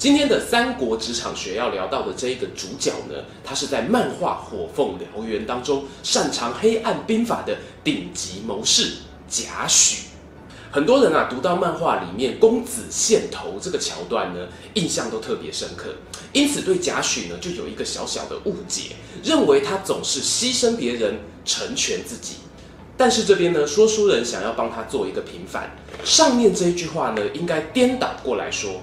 今天的三国职场学要聊到的这一个主角呢，他是在漫画《火凤燎原》当中擅长黑暗兵法的顶级谋士贾诩。很多人啊，读到漫画里面公子献头这个桥段呢，印象都特别深刻，因此对贾诩呢就有一个小小的误解，认为他总是牺牲别人成全自己。但是这边呢，说书人想要帮他做一个平反，上面这一句话呢，应该颠倒过来说。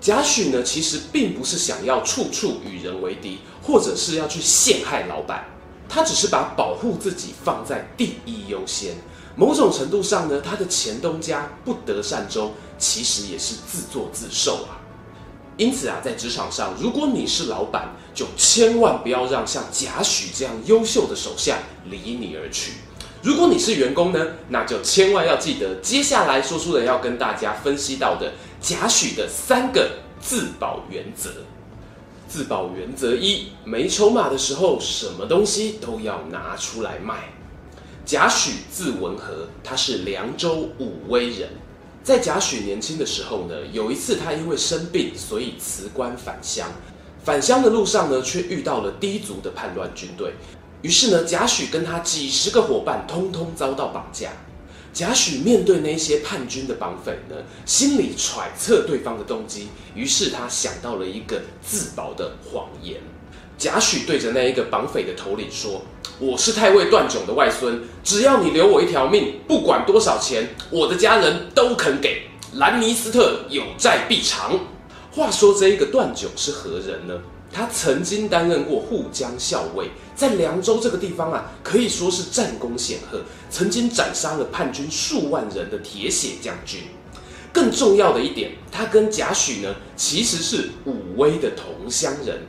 贾诩呢，其实并不是想要处处与人为敌，或者是要去陷害老板，他只是把保护自己放在第一优先。某种程度上呢，他的前东家不得善终，其实也是自作自受啊。因此啊，在职场上，如果你是老板，就千万不要让像贾诩这样优秀的手下离你而去。如果你是员工呢，那就千万要记得，接下来说书人要跟大家分析到的。贾诩的三个自保原则。自保原则一：没筹码的时候，什么东西都要拿出来卖。贾诩字文和，他是凉州武威人。在贾诩年轻的时候呢，有一次他因为生病，所以辞官返乡。返乡的路上呢，却遇到了氐族的叛乱军队。于是呢，贾诩跟他几十个伙伴，通通遭到绑架。贾诩面对那些叛军的绑匪呢，心里揣测对方的动机，于是他想到了一个自保的谎言。贾诩对着那一个绑匪的头领说：“我是太尉段炯的外孙，只要你留我一条命，不管多少钱，我的家人都肯给。兰尼斯特有债必偿。”话说这一个段炯是何人呢？他曾经担任过护江校尉，在凉州这个地方啊，可以说是战功显赫，曾经斩杀了叛军数万人的铁血将军。更重要的一点，他跟贾诩呢，其实是武威的同乡人。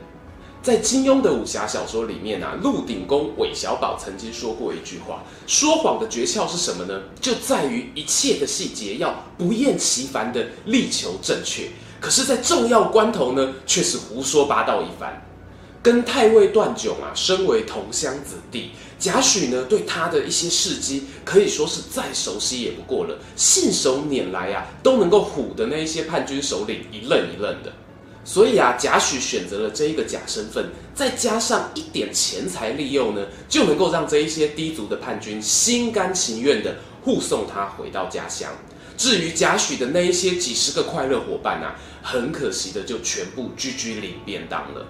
在金庸的武侠小说里面啊，鹿鼎公韦小宝曾经说过一句话：说谎的诀窍是什么呢？就在于一切的细节要不厌其烦的力求正确。可是，在重要关头呢，却是胡说八道一番。跟太尉段炯啊，身为同乡子弟，贾诩呢，对他的一些事迹可以说是再熟悉也不过了，信手拈来啊，都能够唬得那一些叛军首领一愣一愣的。所以啊，贾诩选择了这一个假身份，再加上一点钱财利诱呢，就能够让这一些低族的叛军心甘情愿地护送他回到家乡。至于贾诩的那一些几十个快乐伙伴啊，很可惜的就全部居居领便当了。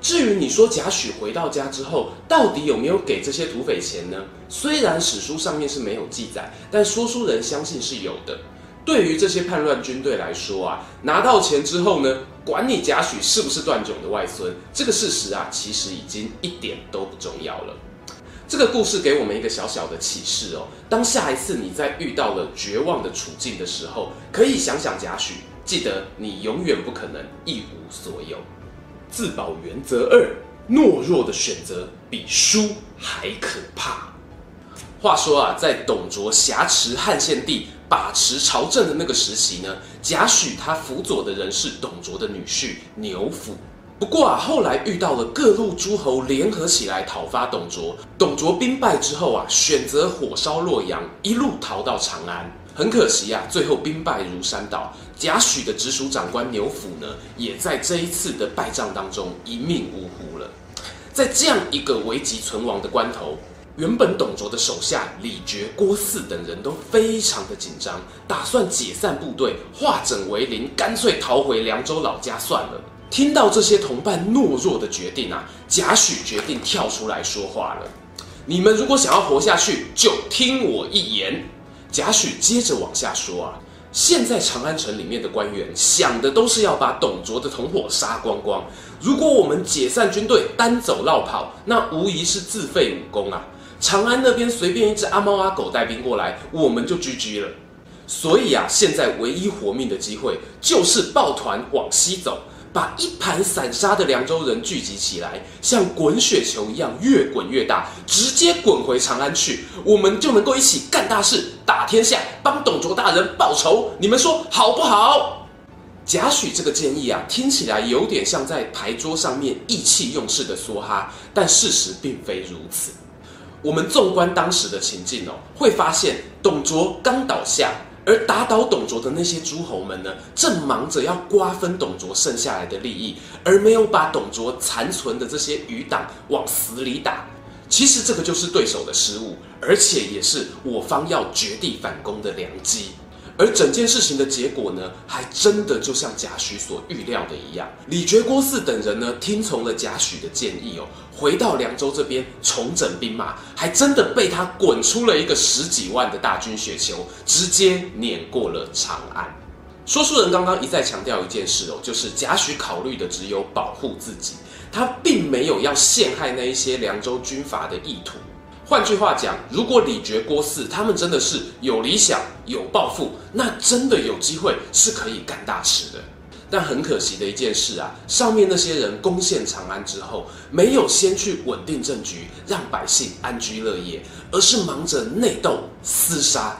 至于你说贾诩回到家之后，到底有没有给这些土匪钱呢？虽然史书上面是没有记载，但说书人相信是有的。对于这些叛乱军队来说啊，拿到钱之后呢，管你贾诩是不是段炯的外孙，这个事实啊，其实已经一点都不重要了。这个故事给我们一个小小的启示哦。当下一次你在遇到了绝望的处境的时候，可以想想贾诩，记得你永远不可能一无所有。自保原则二：懦弱的选择比输还可怕。话说啊，在董卓挟持汉献帝、把持朝政的那个时期呢，贾诩他辅佐的人是董卓的女婿牛辅。不过啊，后来遇到了各路诸侯联合起来讨伐董卓，董卓兵败之后啊，选择火烧洛阳，一路逃到长安。很可惜啊，最后兵败如山倒。贾诩的直属长官牛辅呢，也在这一次的败仗当中一命呜呼了。在这样一个危急存亡的关头，原本董卓的手下李傕、郭汜等人都非常的紧张，打算解散部队，化整为零，干脆逃回凉州老家算了。听到这些同伴懦弱的决定啊，贾诩决定跳出来说话了。你们如果想要活下去，就听我一言。贾诩接着往下说啊，现在长安城里面的官员想的都是要把董卓的同伙杀光光。如果我们解散军队，单走落跑，那无疑是自废武功啊。长安那边随便一只阿猫阿狗带兵过来，我们就 GG 了。所以啊，现在唯一活命的机会就是抱团往西走。把一盘散沙的凉州人聚集起来，像滚雪球一样越滚越大，直接滚回长安去，我们就能够一起干大事，打天下，帮董卓大人报仇。你们说好不好？贾诩这个建议啊，听起来有点像在牌桌上面意气用事的梭哈，但事实并非如此。我们纵观当时的情境哦，会发现董卓刚倒下，而打倒董卓的那些诸侯们呢，正忙着要瓜分董卓剩下来的利益，而没有把董卓残存的这些余党往死里打。其实这个就是对手的失误，而且也是我方要绝地反攻的良机。而整件事情的结果呢，还真的就像贾诩所预料的一样，李傕、郭汜等人呢，听从了贾诩的建议哦，回到凉州这边重整兵马，还真的被他滚出了一个十几万的大军雪球，直接碾过了长安。说书人刚刚一再强调一件事哦，就是贾诩考虑的只有保护自己，他并没有要陷害那一些凉州军阀的意图。换句话讲，如果李傕、郭汜他们真的是有理想、有抱负，那真的有机会是可以干大事的。但很可惜的一件事啊，上面那些人攻陷长安之后，没有先去稳定政局，让百姓安居乐业，而是忙着内斗、厮杀，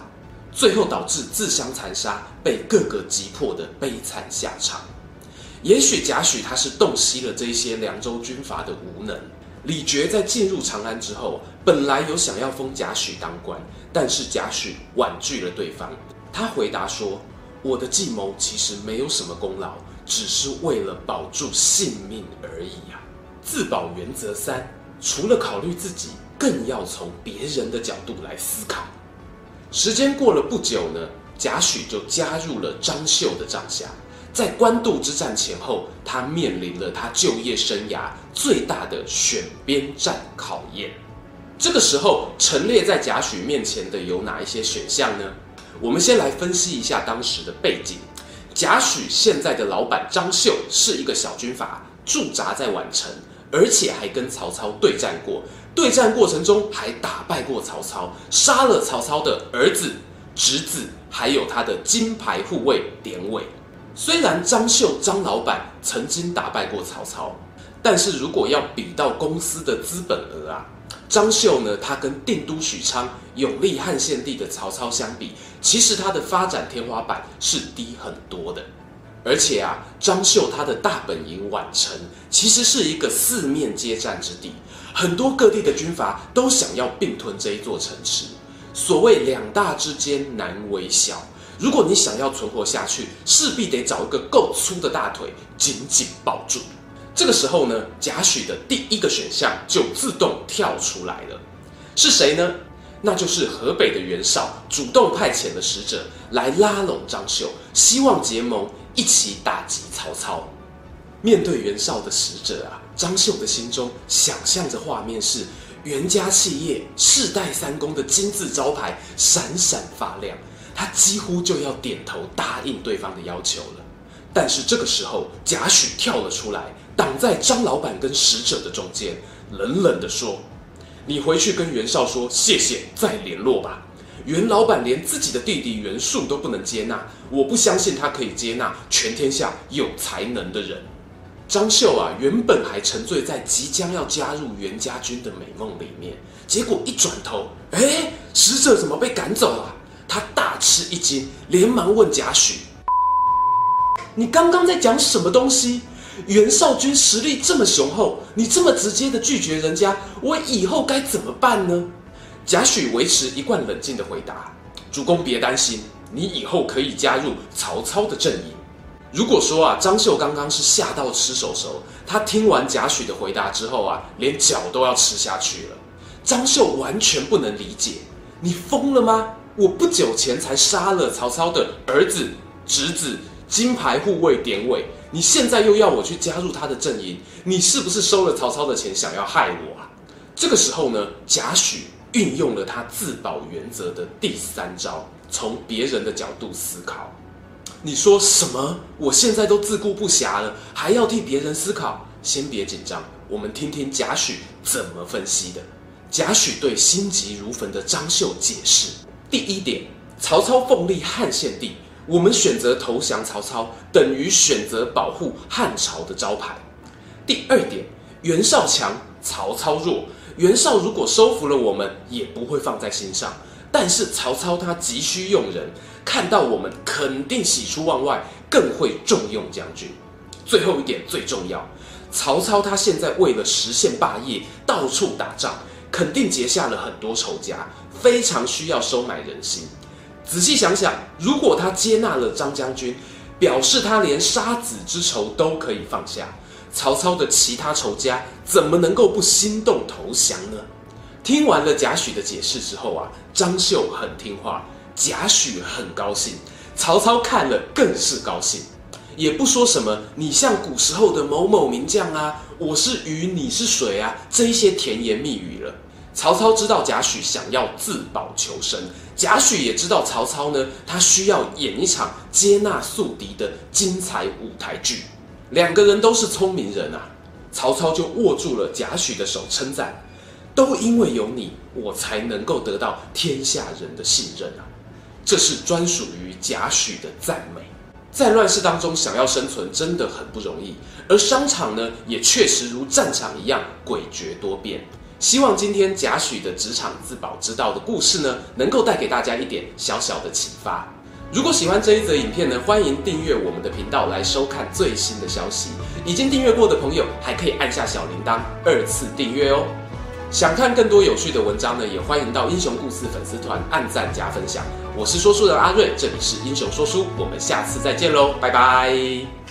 最后导致自相残杀，被各个击破的悲惨下场。也许贾诩他是洞悉了这些凉州军阀的无能。李傕在进入长安之后，本来有想要封贾诩当官，但是贾诩婉拒了对方。他回答说：“我的计谋其实没有什么功劳，只是为了保住性命而已呀。”自保原则三：除了考虑自己，更要从别人的角度来思考。时间过了不久呢，贾诩就加入了张绣的帐下。在官渡之战前后，他面临了他就业生涯最大的选边站考验。这个时候，陈列在贾诩面前的有哪一些选项呢？我们先来分析一下当时的背景。贾诩现在的老板张绣是一个小军阀，驻扎在宛城，而且还跟曹操对战过。对战过程中还打败过曹操，杀了曹操的儿子、侄子，还有他的金牌护卫典韦。虽然张绣张老板曾经打败过曹操，但是如果要比到公司的资本额啊，张绣呢，他跟定都许昌、永历汉献帝的曹操相比，其实他的发展天花板是低很多的。而且啊，张绣他的大本营宛城其实是一个四面接战之地，很多各地的军阀都想要并吞这一座城池。所谓两大之间难为小。如果你想要存活下去，势必得找一个够粗的大腿紧紧抱住。这个时候呢，贾诩的第一个选项就自动跳出来了，是谁呢？那就是河北的袁绍主动派遣了使者来拉拢张绣，希望结盟一起打击曹操。面对袁绍的使者啊，张绣的心中想象着画面是袁家企业世代三公的金字招牌闪闪发亮。他几乎就要点头答应对方的要求了，但是这个时候，贾诩跳了出来，挡在张老板跟使者的中间，冷冷地说：“你回去跟袁绍说谢谢，再联络吧。袁老板连自己的弟弟袁术都不能接纳，我不相信他可以接纳全天下有才能的人。”张绣啊，原本还沉醉在即将要加入袁家军的美梦里面，结果一转头，哎，使者怎么被赶走了？他大吃一惊，连忙问贾诩：“你刚刚在讲什么东西？袁绍军实力这么雄厚，你这么直接的拒绝人家，我以后该怎么办呢？”贾诩维持一贯冷静的回答：“主公别担心，你以后可以加入曹操的阵营。”如果说啊，张绣刚刚是吓到吃手手，他听完贾诩的回答之后啊，连脚都要吃下去了。张绣完全不能理解，你疯了吗？我不久前才杀了曹操的儿子、侄子、金牌护卫典韦，你现在又要我去加入他的阵营，你是不是收了曹操的钱想要害我啊？这个时候呢，贾诩运用了他自保原则的第三招，从别人的角度思考。你说什么？我现在都自顾不暇了，还要替别人思考？先别紧张，我们听听贾诩怎么分析的。贾诩对心急如焚的张绣解释。第一点，曹操奉立汉献帝，我们选择投降曹操，等于选择保护汉朝的招牌。第二点，袁绍强，曹操弱。袁绍如果收服了我们，也不会放在心上。但是曹操他急需用人，看到我们肯定喜出望外，更会重用将军。最后一点最重要，曹操他现在为了实现霸业，到处打仗，肯定结下了很多仇家，非常需要收买人心。仔细想想，如果他接纳了张将军，表示他连杀子之仇都可以放下，曹操的其他仇家怎么能够不心动投降呢？听完了贾诩的解释之后啊，张绣很听话，贾诩很高兴，曹操看了更是高兴，也不说什么“你像古时候的某某名将啊，我是鱼，你是水啊”这一些甜言蜜语了。曹操知道贾诩想要自保求生，贾诩也知道曹操呢，他需要演一场接纳宿敌的精彩舞台剧。两个人都是聪明人啊，曹操就握住了贾诩的手，称赞。都因为有你，我才能够得到天下人的信任啊！这是专属于贾诩的赞美。在乱世当中，想要生存真的很不容易，而商场呢，也确实如战场一样诡谲多变。希望今天贾诩的职场自保之道的故事呢，能够带给大家一点小小的启发。如果喜欢这一则影片呢，欢迎订阅我们的频道来收看最新的消息。已经订阅过的朋友，还可以按下小铃铛二次订阅哦。想看更多有趣的文章呢，也欢迎到英雄故事粉丝团按赞加分享。我是说书人阿睿，这里是英雄说书，我们下次再见喽，拜拜。